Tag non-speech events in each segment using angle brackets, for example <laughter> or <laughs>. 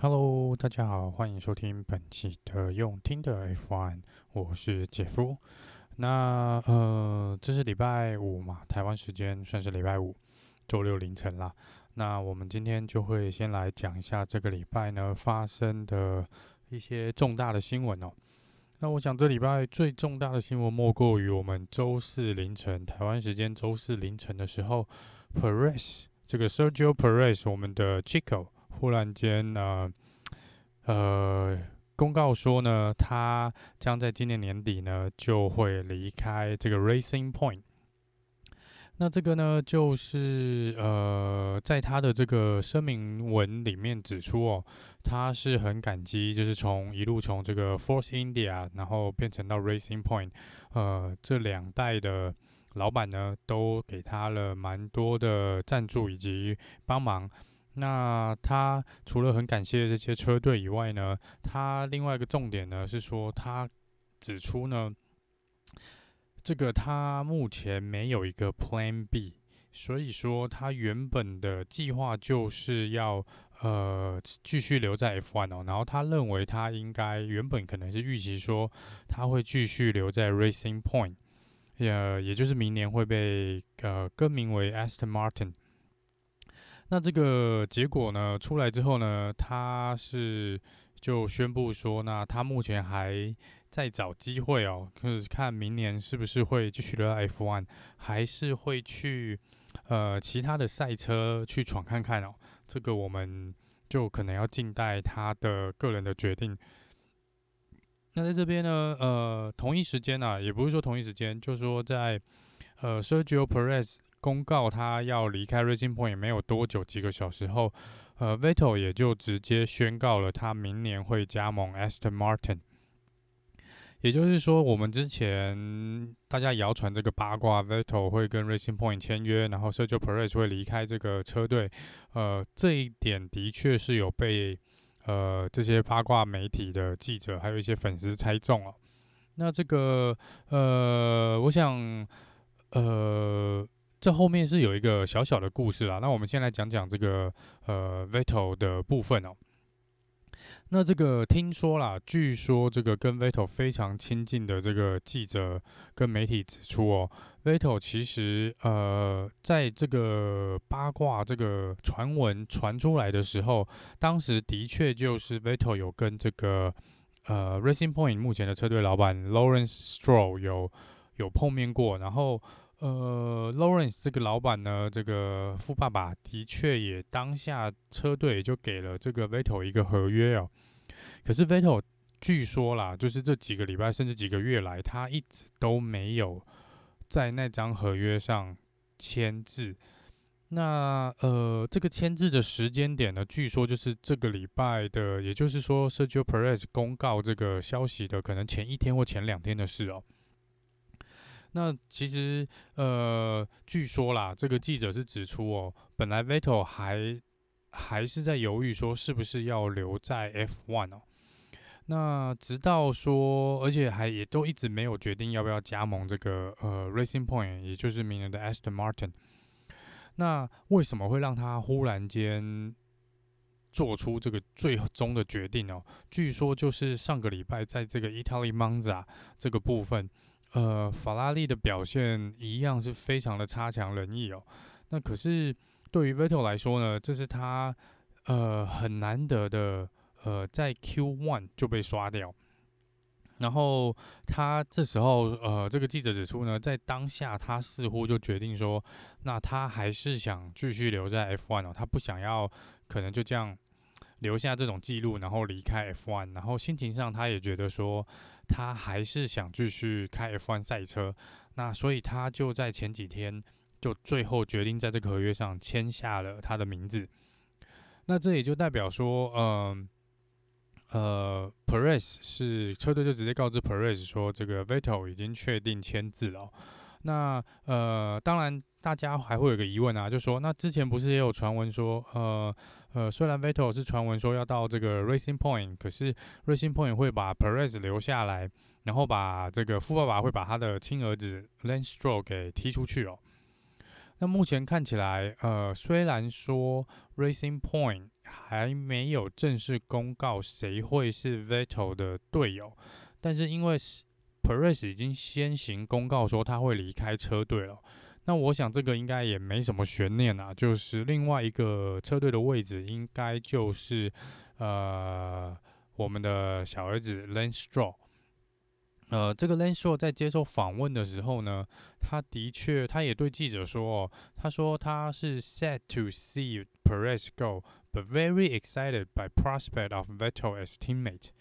Hello，大家好，欢迎收听本期的用听的 F1，我是杰夫。那呃，这是礼拜五嘛，台湾时间算是礼拜五，周六凌晨啦。那我们今天就会先来讲一下这个礼拜呢发生的一些重大的新闻哦。那我想这礼拜最重大的新闻莫过于我们周四凌晨，台湾时间周四凌晨的时候，Perez 这个 Sergio Perez 我们的 Chico。忽然间呢，呃，公告说呢，他将在今年年底呢就会离开这个 Racing Point。那这个呢，就是呃，在他的这个声明文里面指出哦，他是很感激，就是从一路从这个 Force India，然后变成到 Racing Point，呃，这两代的老板呢，都给他了蛮多的赞助以及帮忙。那他除了很感谢这些车队以外呢，他另外一个重点呢是说，他指出呢，这个他目前没有一个 Plan B，所以说他原本的计划就是要呃继续留在 F1 哦，然后他认为他应该原本可能是预期说他会继续留在 Racing Point，呃，也就是明年会被呃更名为 Aston Martin。那这个结果呢出来之后呢，他是就宣布说，那他目前还在找机会哦，就是看明年是不是会继续留在 F1，还是会去呃其他的赛车去闯看看哦。这个我们就可能要静待他的个人的决定。那在这边呢，呃，同一时间啊，也不是说同一时间，就是说在呃 Sergio Perez。公告他要离开 Racing Point 没有多久，几个小时后，呃，Vettel 也就直接宣告了他明年会加盟 Aston Martin。也就是说，我们之前大家谣传这个八卦，Vettel 会跟 Racing Point 签约，然后 Sergio Perez 会离开这个车队，呃，这一点的确是有被呃这些八卦媒体的记者还有一些粉丝猜中了。那这个呃，我想呃。这后面是有一个小小的故事啦。那我们先来讲讲这个呃 Vettel 的部分哦。那这个听说啦，据说这个跟 Vettel 非常亲近的这个记者跟媒体指出哦，Vettel 其实呃在这个八卦这个传闻传出来的时候，当时的确就是 Vettel 有跟这个呃 Racing Point 目前的车队老板 Lawrence Stroll 有有碰面过，然后。呃，Lawrence 这个老板呢，这个富爸爸的确也当下车队就给了这个 Vettel 一个合约哦。可是 Vettel 据说啦，就是这几个礼拜甚至几个月来，他一直都没有在那张合约上签字。那呃，这个签字的时间点呢，据说就是这个礼拜的，也就是说 Sergio Perez 公告这个消息的可能前一天或前两天的事哦。那其实，呃，据说啦，这个记者是指出哦，本来 Vettel 还还是在犹豫说是不是要留在 F1 哦。那直到说，而且还也都一直没有决定要不要加盟这个呃 Racing Point，也就是明年的 Aston Martin。那为什么会让他忽然间做出这个最终的决定哦？据说就是上个礼拜在这个 Italy Monza 这个部分。呃，法拉利的表现一样是非常的差强人意哦。那可是对于 Vettel 来说呢，这是他呃很难得的呃在 Q1 就被刷掉。然后他这时候呃这个记者指出呢，在当下他似乎就决定说，那他还是想继续留在 F1 哦，他不想要可能就这样留下这种记录，然后离开 F1。然后心情上他也觉得说。他还是想继续开 F1 赛车，那所以他就在前几天就最后决定在这个合约上签下了他的名字。那这也就代表说，嗯呃，，Perez 是车队就直接告知 Perez 说，这个 Vettel 已经确定签字了。那呃，当然大家还会有个疑问啊，就说那之前不是也有传闻说，呃。呃，虽然 Vettel 是传闻说要到这个 Racing Point，可是 Racing Point 会把 Perez 留下来，然后把这个富爸爸会把他的亲儿子 Lance Stroll 给踢出去哦。那目前看起来，呃，虽然说 Racing Point 还没有正式公告谁会是 Vettel 的队友，但是因为 Perez 已经先行公告说他会离开车队了，那我想这个应该也没什么悬念啊，就是另外一个车队的位置应该就是呃我们的小儿子 Lance Stroll。呃，这个 Lance Stroll 在接受访问的时候呢，他的确，他也对记者说，他说他是 sad to see Perez go，but very excited by prospect of Vettel as teammate。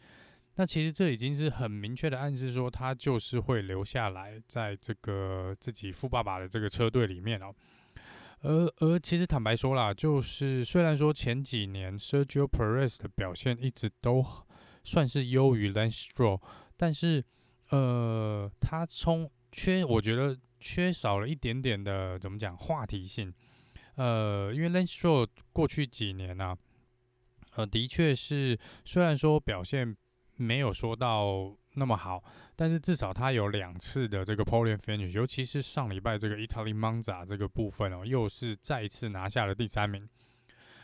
那其实这已经是很明确的暗示说，他就是会留下来，在这个自己富爸爸的这个车队里面哦。而而其实坦白说啦，就是虽然说前几年 Sergio Perez 的表现一直都算是优于 Lance Stroll，但是。呃，他从缺，我觉得缺少了一点点的怎么讲话题性。呃，因为 Lance Stroll 过去几年呢、啊，呃，的确是虽然说表现没有说到那么好，但是至少他有两次的这个 Podium Finish，尤其是上礼拜这个 Italy Monza 这个部分哦，又是再一次拿下了第三名，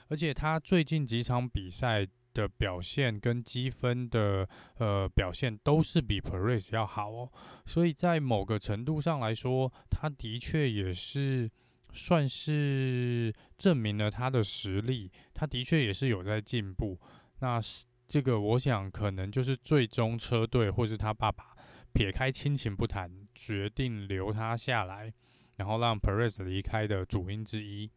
而且他最近几场比赛。的表现跟积分的呃表现都是比 PERIS 要好哦，所以在某个程度上来说，他的确也是算是证明了他的实力，他的确也是有在进步。那这个我想可能就是最终车队或是他爸爸撇开亲情不谈，决定留他下来，然后让 Perez 离开的主因之一。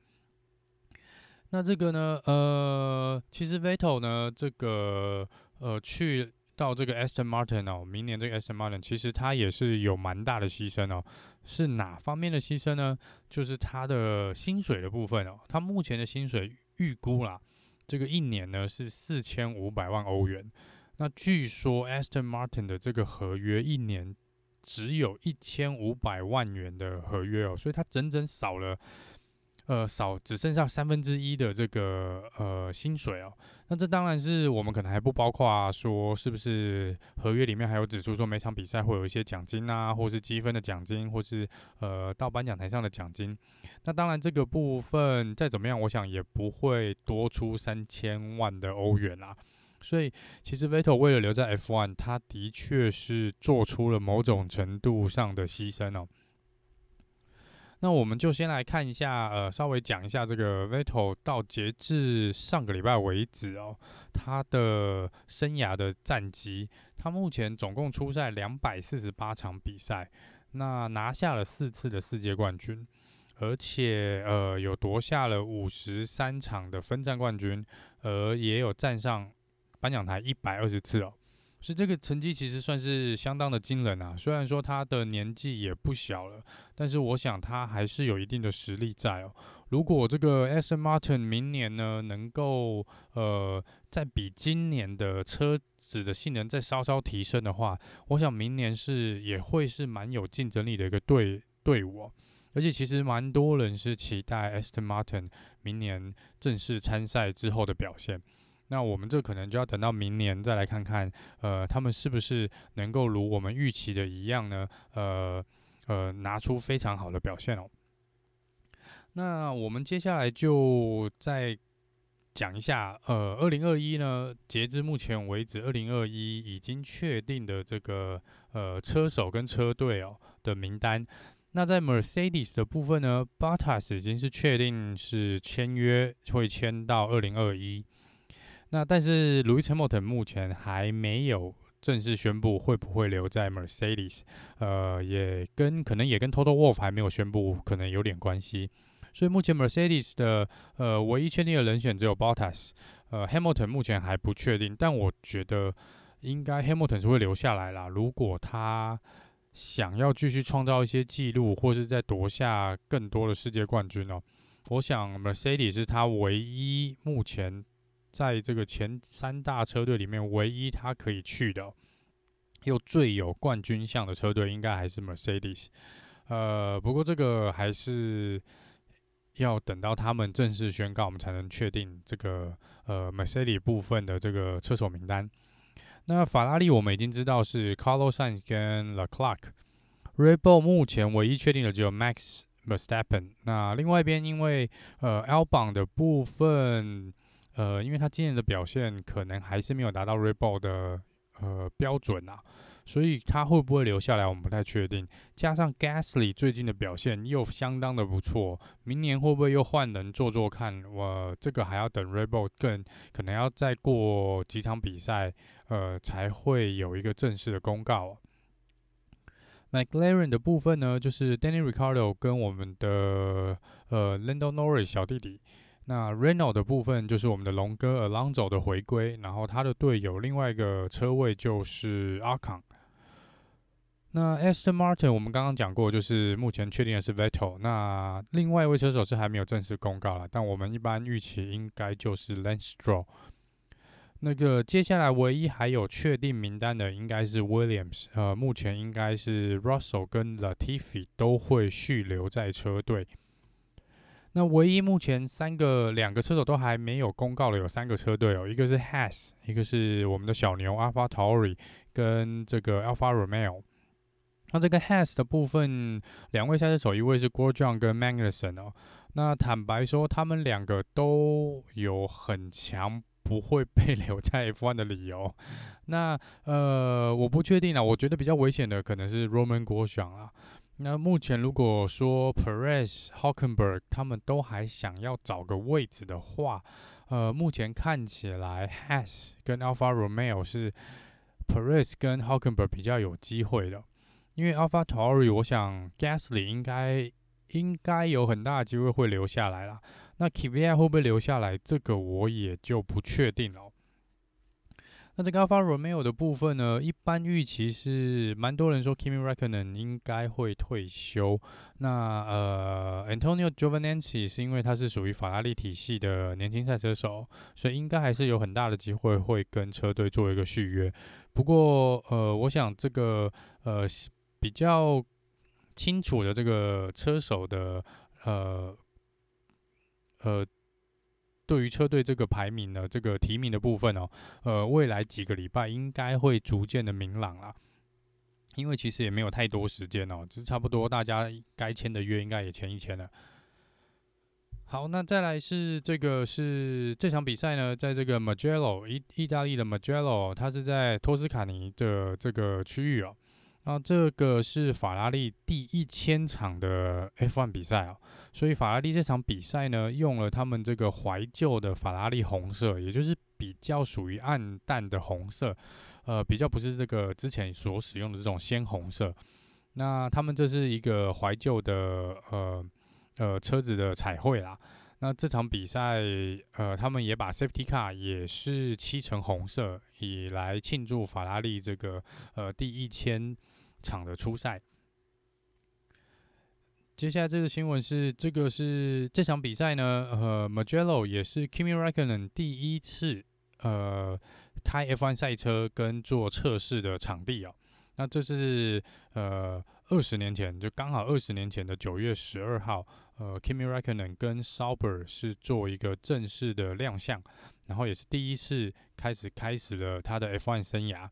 那这个呢，呃，其实 Vettel 呢，这个呃，去到这个 Aston Martin 哦，明年这个 Aston Martin 其实他也是有蛮大的牺牲哦。是哪方面的牺牲呢？就是他的薪水的部分哦。他目前的薪水预估啦，这个一年呢是四千五百万欧元。那据说 Aston Martin 的这个合约一年只有一千五百万元的合约哦，所以它整整少了。呃，少只剩下三分之一的这个呃薪水哦，那这当然是我们可能还不包括啊，说是不是合约里面还有指出说每场比赛会有一些奖金啊，或是积分的奖金，或是呃到颁奖台上的奖金。那当然这个部分再怎么样，我想也不会多出三千万的欧元啦。所以其实 Vettel 为了留在 F1，他的确是做出了某种程度上的牺牲哦。那我们就先来看一下，呃，稍微讲一下这个 Vettel 到截至上个礼拜为止哦，他的生涯的战绩，他目前总共出赛两百四十八场比赛，那拿下了四次的世界冠军，而且呃有夺下了五十三场的分站冠军，而也有站上颁奖台一百二十次哦。是这个成绩其实算是相当的惊人啊！虽然说他的年纪也不小了，但是我想他还是有一定的实力在哦。如果这个 Aston Martin 明年呢能够呃再比今年的车子的性能再稍稍提升的话，我想明年是也会是蛮有竞争力的一个队队伍哦。而且其实蛮多人是期待 Aston Martin 明年正式参赛之后的表现。那我们这可能就要等到明年再来看看，呃，他们是不是能够如我们预期的一样呢？呃呃，拿出非常好的表现哦。那我们接下来就再讲一下，呃，二零二一呢，截至目前为止，二零二一已经确定的这个呃车手跟车队哦的名单。那在 Mercedes 的部分呢，Bottas 已经是确定是签约会签到二零二一。那但是，Lewis Hamilton 目前还没有正式宣布会不会留在 Mercedes，呃，也跟可能也跟 Toto Wolff 还没有宣布，可能有点关系。所以目前 Mercedes 的呃唯一确定的人选只有 Bottas，呃，Hamilton 目前还不确定，但我觉得应该 Hamilton 是会留下来啦。如果他想要继续创造一些记录，或是再夺下更多的世界冠军哦，我想 Mercedes 是他唯一目前。在这个前三大车队里面，唯一他可以去的，又最有冠军相的车队，应该还是 Mercedes。呃，不过这个还是要等到他们正式宣告，我们才能确定这个呃 Mercedes 部分的这个车手名单。那法拉利我们已经知道是 Carlos Sainz 跟 Leclerc。Red Bull 目前唯一确定的只有 Max Verstappen。那另外一边，因为呃 L 榜的部分。呃，因为他今年的表现可能还是没有达到 Rebel 的呃标准啊。所以他会不会留下来，我们不太确定。加上 Gasly 最近的表现又相当的不错，明年会不会又换人做做看？我这个还要等 Rebel 更可能要再过几场比赛，呃，才会有一个正式的公告。McLaren 的部分呢，就是 Danny Ricardo 跟我们的呃 Lando Norris 小弟弟。那 Renault 的部分就是我们的龙哥 Alonso 的回归，然后他的队友另外一个车位就是阿康。那 Aston Martin 我们刚刚讲过，就是目前确定的是 Vettel。那另外一位车手是还没有正式公告了，但我们一般预期应该就是 Lance Stroll。那个接下来唯一还有确定名单的应该是 Williams，呃，目前应该是 Russell 跟 Latifi 都会续留在车队。那唯一目前三个两个车手都还没有公告的有三个车队哦，一个是 Has，一个是我们的小牛 AlphaTauri，跟这个 Alfa Romeo。那这个 Has 的部分，两位赛车手，一位是 Grosjean 跟 Magnussen 哦。那坦白说，他们两个都有很强不会被 <laughs> 留在 F1 的理由。那呃，我不确定啦，我觉得比较危险的可能是 Roman 郭壮啊。那目前如果说 Perez、Hockenberg 他们都还想要找个位置的话，呃，目前看起来 Has 跟 Alpha Romeo 是 Perez 跟 Hockenberg 比较有机会的。因为 AlphaTauri，我想 Gasly 应该应该有很大的机会会留下来啦。那 Kvyat 会不会留下来？这个我也就不确定了。那这个 Alfa Romeo 的部分呢，一般预期是蛮多人说 Kimi Räikkönen 应该会退休。那呃，Antonio Giovinazzi 是因为他是属于法拉利体系的年轻赛车手，所以应该还是有很大的机会会跟车队做一个续约。不过呃，我想这个呃。比较清楚的这个车手的呃呃，对于车队这个排名的这个提名的部分哦，呃，未来几个礼拜应该会逐渐的明朗啦，因为其实也没有太多时间哦，只是差不多大家该签的约应该也签一签了。好，那再来是这个是这场比赛呢，在这个 m a g e l l o 意意大利的 m a g e l l o 它是在托斯卡尼的这个区域哦。那这个是法拉利第一千场的 F1 比赛啊，所以法拉利这场比赛呢，用了他们这个怀旧的法拉利红色，也就是比较属于暗淡的红色，呃，比较不是这个之前所使用的这种鲜红色。那他们这是一个怀旧的呃呃车子的彩绘啦。那这场比赛，呃，他们也把 Safety Car 也是漆成红色，以来庆祝法拉利这个呃第一千。场的初赛，接下来这个新闻是，这个是这场比赛呢，呃，Magello 也是 Kimi Räikkönen 第一次呃开 F1 赛车跟做测试的场地哦。那这是呃二十年前，就刚好二十年前的九月十二号，呃，Kimi Räikkönen 跟 Sauber 是做一个正式的亮相，然后也是第一次开始开始了他的 F1 生涯。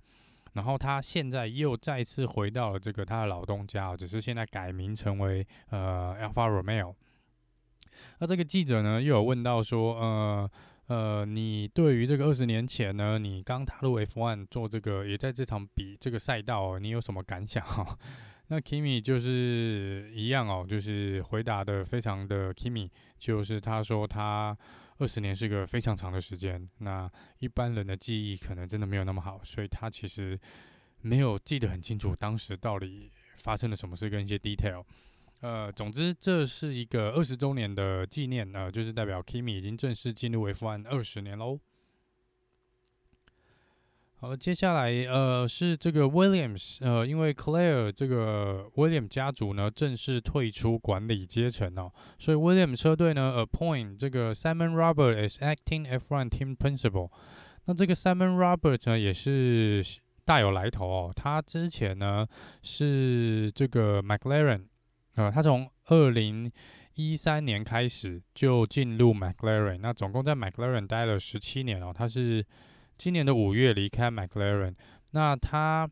然后他现在又再次回到了这个他的老东家，只是现在改名成为呃 Alfa Romeo。那这个记者呢又有问到说，呃呃，你对于这个二十年前呢，你刚踏入 F1 做这个，也在这场比这个赛道，你有什么感想？<laughs> 那 Kimi 就是一样哦，就是回答的非常的 Kimi，就是他说他。二十年是个非常长的时间，那一般人的记忆可能真的没有那么好，所以他其实没有记得很清楚当时到底发生了什么事跟一些 detail。呃，总之这是一个二十周年的纪念，呃，就是代表 Kimi 已经正式进入 F1 二十年喽。好，接下来呃是这个 Williams，呃，因为 Claire 这个 Williams 家族呢正式退出管理阶层哦，所以 Williams 车队呢 appoint 这个 Simon Robert as acting F1 team principal。那这个 Simon Robert 呢也是大有来头哦，他之前呢是这个 McLaren，呃，他从二零一三年开始就进入 McLaren，那总共在 McLaren 待了十七年哦，他是。今年的五月离开 McLaren，那他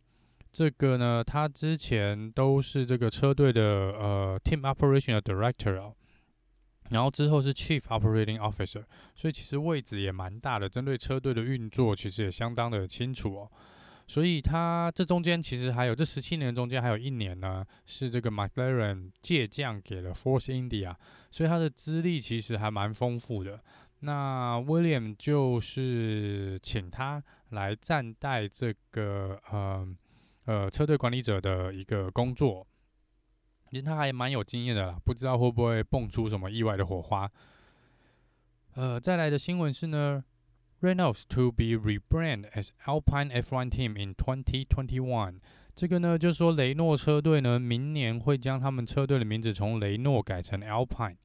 这个呢，他之前都是这个车队的呃 Team Operation 的 Director 哦。然后之后是 Chief Operating Officer，所以其实位置也蛮大的，针对车队的运作其实也相当的清楚哦。所以他这中间其实还有这十七年中间还有一年呢，是这个 McLaren 借将给了 Force India，所以他的资历其实还蛮丰富的。那 William 就是请他来暂代这个呃呃车队管理者的一个工作。其实他还蛮有经验的啦，不知道会不会蹦出什么意外的火花。呃，再来的新闻是呢，Renaults to be rebrand as Alpine F1 Team in 2021。这个呢，就是说雷诺车队呢，明年会将他们车队的名字从雷诺改成 Alpine。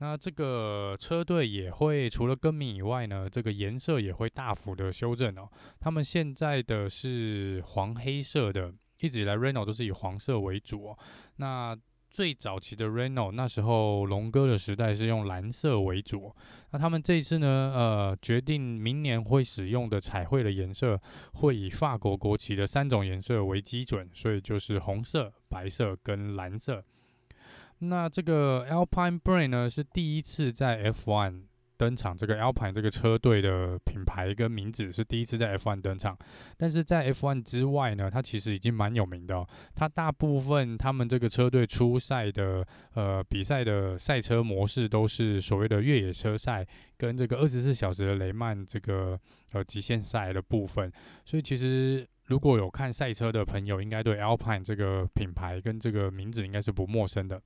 那这个车队也会除了更名以外呢，这个颜色也会大幅的修正哦。他们现在的是黄黑色的，一直以来 Renault 都是以黄色为主哦。那最早期的 Renault，那时候龙哥的时代是用蓝色为主。那他们这一次呢，呃，决定明年会使用的彩绘的颜色，会以法国国旗的三种颜色为基准，所以就是红色、白色跟蓝色。那这个 Alpine Brain 呢，是第一次在 F1。登场这个 Alpine 这个车队的品牌跟名字是第一次在 F1 登场，但是在 F1 之外呢，它其实已经蛮有名的。它大部分他们这个车队出赛的呃比赛的赛车模式都是所谓的越野车赛跟这个二十四小时的雷曼这个呃极限赛的部分，所以其实如果有看赛车的朋友，应该对 Alpine 这个品牌跟这个名字应该是不陌生的。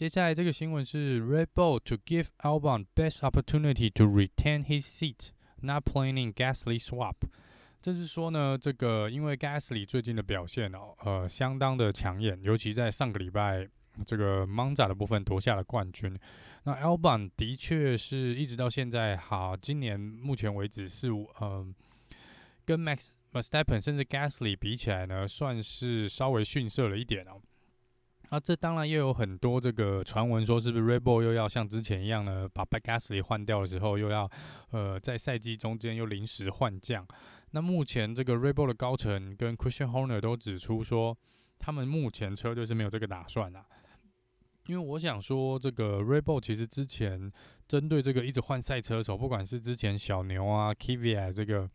接下来这个新闻是 Red Bull to give Albon best opportunity to retain his seat, not planning Gasly swap。这是说呢，这个因为 Gasly 最近的表现哦，呃，相当的抢眼，尤其在上个礼拜这个 Monza 的部分夺下了冠军。那 Albon 的确是一直到现在，好，今年目前为止是嗯、呃，跟 Max m e s t a p p e n 甚至 Gasly 比起来呢，算是稍微逊色了一点哦。那、啊、这当然又有很多这个传闻说，是不是 r e b o l 又要像之前一样呢，把 Gasly 换掉的时候，又要呃在赛季中间又临时换将？那目前这个 r e b o l 的高层跟 Christian Horner 都指出说，他们目前车队是没有这个打算啊。因为我想说，这个 r e b o l 其实之前针对这个一直换赛车手，不管是之前小牛啊、Kvyat 这个。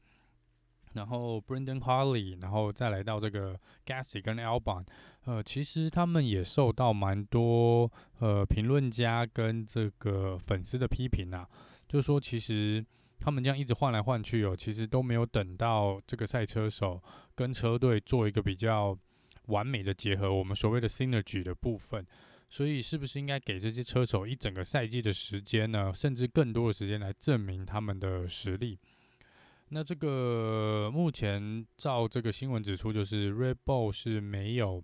然后 Brendan h a r l e y 然后再来到这个 Gasly 跟 Albon，呃，其实他们也受到蛮多呃评论家跟这个粉丝的批评啊，就是说其实他们这样一直换来换去哦，其实都没有等到这个赛车手跟车队做一个比较完美的结合，我们所谓的 synergy 的部分，所以是不是应该给这些车手一整个赛季的时间呢，甚至更多的时间来证明他们的实力？那这个目前照这个新闻指出，就是 Red Bull 是没有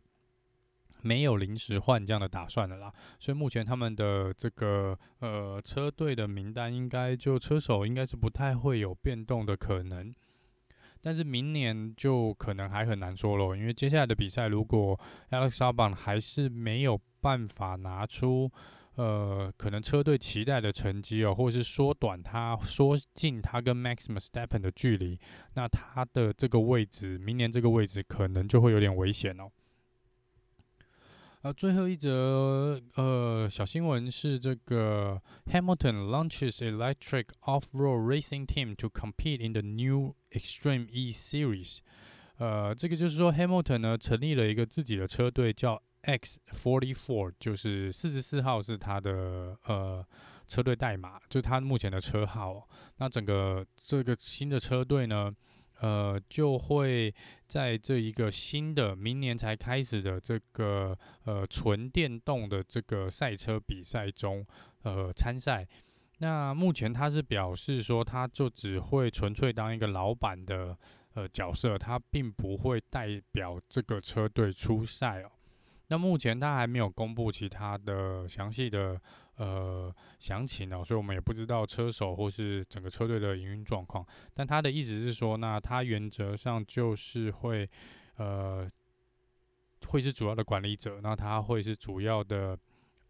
没有临时换将的打算的啦，所以目前他们的这个呃车队的名单应该就车手应该是不太会有变动的可能，但是明年就可能还很难说喽，因为接下来的比赛如果 Alex Albon 还是没有办法拿出。呃，可能车队期待的成绩哦，或者是缩短他、缩近他跟 Max Verstappen 的距离，那他的这个位置，明年这个位置可能就会有点危险哦。呃，最后一则呃小新闻是这个 Hamilton launches electric off-road racing team to compete in the new Extreme E Series。呃，这个就是说 Hamilton 呢成立了一个自己的车队叫。X forty four 就是四十四号是他的呃车队代码，就是他目前的车号。那整个这个新的车队呢，呃，就会在这一个新的明年才开始的这个呃纯电动的这个赛车比赛中呃参赛。那目前他是表示说，他就只会纯粹当一个老板的呃角色，他并不会代表这个车队出赛哦。那目前他还没有公布其他的详细的呃详情哦，所以我们也不知道车手或是整个车队的营运状况。但他的意思是说，那他原则上就是会呃会是主要的管理者，那他会是主要的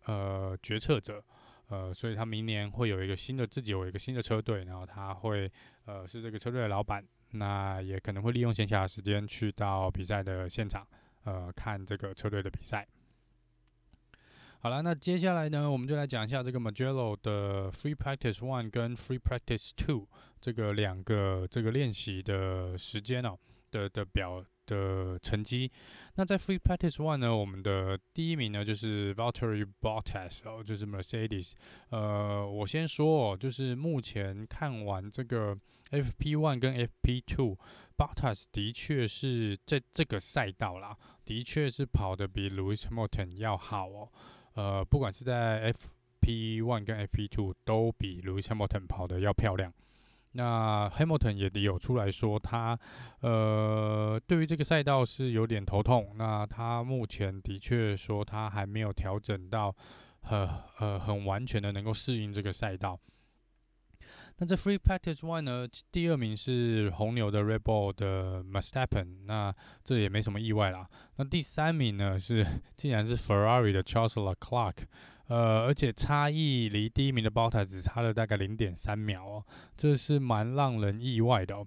呃决策者，呃，所以他明年会有一个新的自己有一个新的车队，然后他会呃是这个车队的老板，那也可能会利用闲暇的时间去到比赛的现场。呃，看这个车队的比赛。好了，那接下来呢，我们就来讲一下这个 Magello 的 Free Practice One 跟 Free Practice Two 这个两个这个练习的时间哦的的表的成绩。那在 Free Practice One 呢，我们的第一名呢就是 Valtteri Bottas 哦，就是 Mercedes。呃，我先说哦，就是目前看完这个 FP One 跟 FP Two，Bottas 的确是在这个赛道啦，的确是跑得比 Lewis Hamilton 要好哦。呃，不管是在 FP One 跟 FP Two 都比 Lewis Hamilton 跑得要漂亮。那 Hamilton 也有出来说他，呃，对于这个赛道是有点头痛。那他目前的确说他还没有调整到很呃很完全的能够适应这个赛道。那这 Free Practice One 呢，第二名是红牛的 Red Bull 的 Mastappen，那这也没什么意外啦。那第三名呢是竟然是 Ferrari 的 Charles Leclerc，呃，而且差异离第一名的 Bottas 只差了大概零点三秒哦，这是蛮让人意外的哦。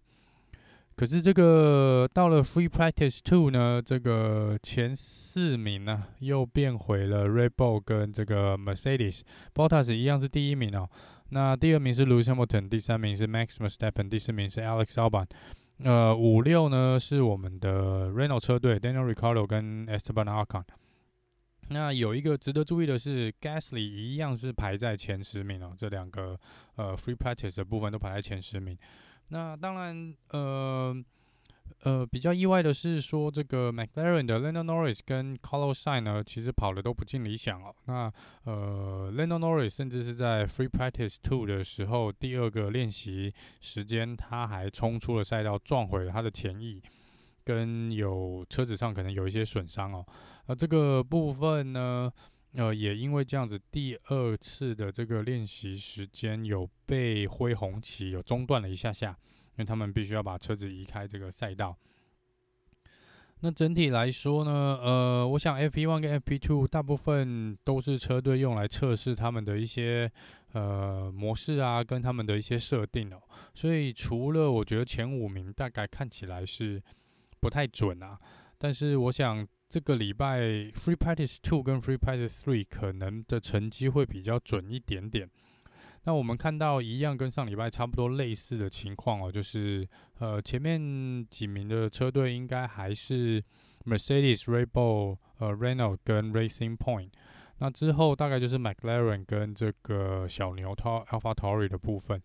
可是这个到了 Free Practice Two 呢，这个前四名呢、又变回了 Red Bull 跟这个 Mercedes，Bottas 一样是第一名哦。那第二名是 Lewis Hamilton，第三名是 Max Verstappen，第四名是 Alex Albon。呃，五六呢是我们的 Renault 车队 Daniel r i c a r d o 跟 Esteban Ocon。那有一个值得注意的是，Gasly 一样是排在前十名哦。这两个呃 Free Practice 的部分都排在前十名。那当然，呃。呃，比较意外的是说，这个 McLaren 的 Lando Norris 跟 Carlos Sain 呢，其实跑的都不尽理想哦。那呃，Lando Norris 甚至是在 Free Practice Two 的时候，第二个练习时间，他还冲出了赛道，撞毁了他的前翼，跟有车子上可能有一些损伤哦。啊这个部分呢，呃，也因为这样子，第二次的这个练习时间有被挥红旗，有中断了一下下。因为他们必须要把车子移开这个赛道。那整体来说呢，呃，我想 FP1 跟 F P Two 大部分都是车队用来测试他们的一些呃模式啊，跟他们的一些设定哦。所以除了我觉得前五名大概看起来是不太准啊，但是我想这个礼拜 Free Practice Two 跟 Free Practice Three 可能的成绩会比较准一点点。那我们看到一样跟上礼拜差不多类似的情况哦，就是呃前面几名的车队应该还是 Mercedes、Red Bull、呃 Renault 跟 Racing Point，那之后大概就是 McLaren 跟这个小牛 AlphaTauri 的部分。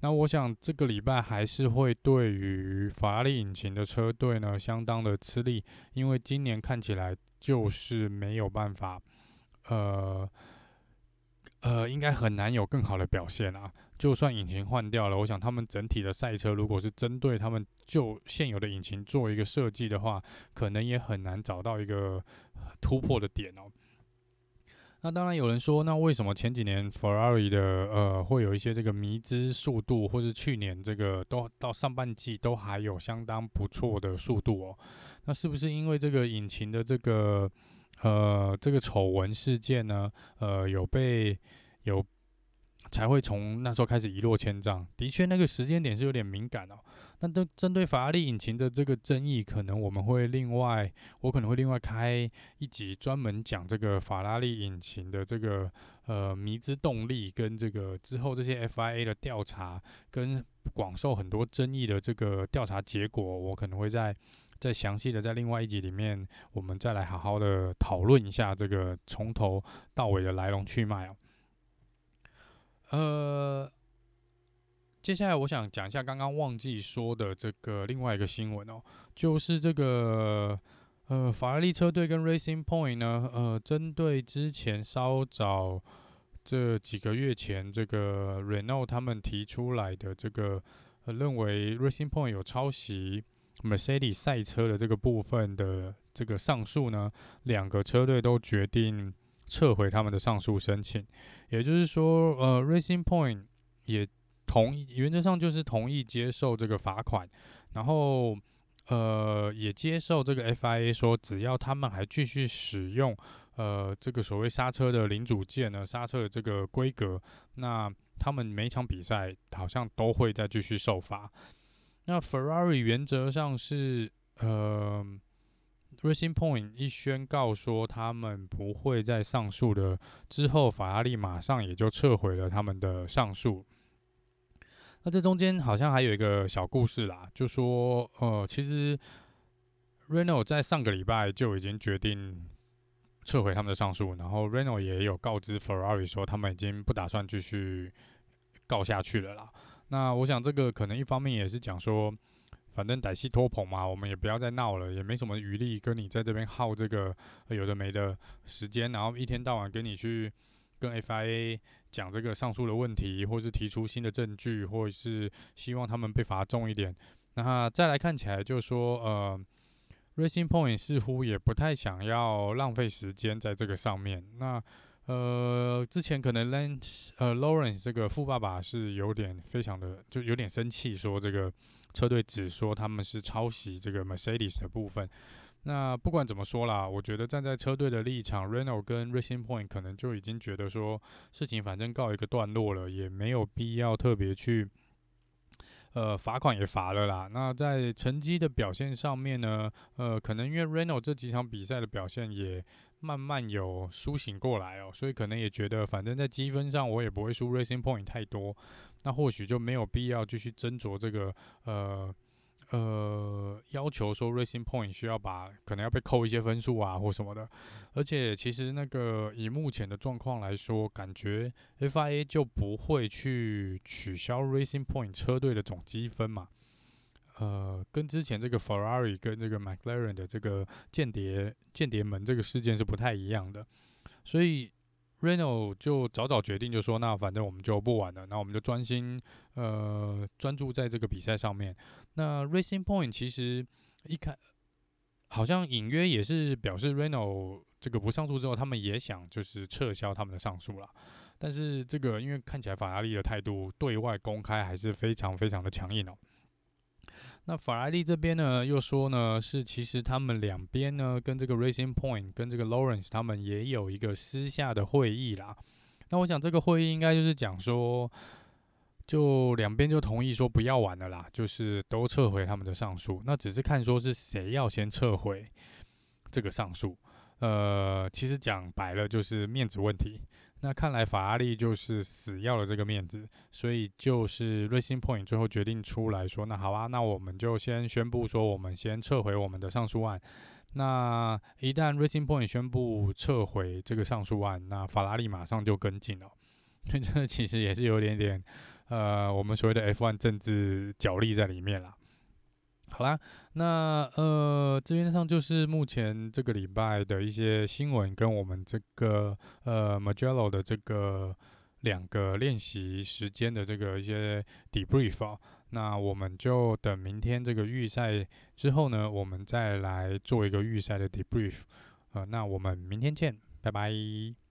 那我想这个礼拜还是会对于法拉利引擎的车队呢相当的吃力，因为今年看起来就是没有办法，呃。呃，应该很难有更好的表现啊！就算引擎换掉了，我想他们整体的赛车，如果是针对他们就现有的引擎做一个设计的话，可能也很难找到一个突破的点哦。那当然有人说，那为什么前几年 Ferrari 的呃会有一些这个迷之速度，或是去年这个都到上半季都还有相当不错的速度哦？那是不是因为这个引擎的这个？呃，这个丑闻事件呢，呃，有被有才会从那时候开始一落千丈。的确，那个时间点是有点敏感哦。那都针对法拉利引擎的这个争议，可能我们会另外，我可能会另外开一集专门讲这个法拉利引擎的这个呃迷之动力，跟这个之后这些 FIA 的调查，跟广受很多争议的这个调查结果，我可能会在。再详细的在另外一集里面，我们再来好好的讨论一下这个从头到尾的来龙去脉哦。呃，接下来我想讲一下刚刚忘记说的这个另外一个新闻哦，就是这个呃法拉利车队跟 Racing Point 呢，呃，针对之前稍早这几个月前这个 Renault 他们提出来的这个、呃、认为 Racing Point 有抄袭。Mercedes 赛车的这个部分的这个上诉呢，两个车队都决定撤回他们的上诉申请。也就是说，呃，Racing Point 也同意，原则上就是同意接受这个罚款，然后呃，也接受这个 FIA 说，只要他们还继续使用呃这个所谓刹车的零组件呢，刹车的这个规格，那他们每场比赛好像都会再继续受罚。那 Ferrari 原则上是呃 Racing Point 一宣告说他们不会再上诉的之后，法拉利马上也就撤回了他们的上诉。那这中间好像还有一个小故事啦，就说呃，其实 Renault 在上个礼拜就已经决定撤回他们的上诉，然后 Renault 也有告知 Ferrari 说他们已经不打算继续告下去了啦。那我想这个可能一方面也是讲说，反正歹戏拖棚嘛，我们也不要再闹了，也没什么余力跟你在这边耗这个有的没的时间，然后一天到晚跟你去跟 FIA 讲这个上诉的问题，或是提出新的证据，或是希望他们被罚重一点。那再来看起来，就是说呃，Racing Point 似乎也不太想要浪费时间在这个上面。那呃，之前可能 Lance 呃 Lawrence 这个富爸爸是有点非常的就有点生气，说这个车队只说他们是抄袭这个 Mercedes 的部分。那不管怎么说啦，我觉得站在车队的立场，Renault 跟 Racing Point 可能就已经觉得说事情反正告一个段落了，也没有必要特别去呃罚款也罚了啦。那在成绩的表现上面呢，呃，可能因为 Renault 这几场比赛的表现也。慢慢有苏醒过来哦，所以可能也觉得，反正在积分上我也不会输 Racing Point 太多，那或许就没有必要继续斟酌这个呃呃要求说 Racing Point 需要把可能要被扣一些分数啊或什么的，而且其实那个以目前的状况来说，感觉 FIA 就不会去取消 Racing Point 车队的总积分嘛。呃，跟之前这个 Ferrari 跟这个 McLaren 的这个间谍间谍门这个事件是不太一样的，所以 Renault 就早早决定就说，那反正我们就不玩了，那我们就专心呃专注在这个比赛上面。那 Racing Point 其实一开好像隐约也是表示 Renault 这个不上诉之后，他们也想就是撤销他们的上诉了。但是这个因为看起来法拉利的态度对外公开还是非常非常的强硬哦。那法拉利这边呢，又说呢，是其实他们两边呢，跟这个 Racing Point 跟这个 Lawrence 他们也有一个私下的会议啦。那我想这个会议应该就是讲说，就两边就同意说不要玩了啦，就是都撤回他们的上诉。那只是看说是谁要先撤回这个上诉。呃，其实讲白了就是面子问题。那看来法拉利就是死要了这个面子，所以就是 Racing Point 最后决定出来说，那好啊，那我们就先宣布说，我们先撤回我们的上诉案。那一旦 Racing Point 宣布撤回这个上诉案，那法拉利马上就跟进了。<laughs> 这其实也是有点点，呃，我们所谓的 F1 政治角力在里面啦。好啦，那呃，这边上就是目前这个礼拜的一些新闻，跟我们这个呃 Magello 的这个两个练习时间的这个一些 debrief 啊。那我们就等明天这个预赛之后呢，我们再来做一个预赛的 debrief。呃，那我们明天见，拜拜。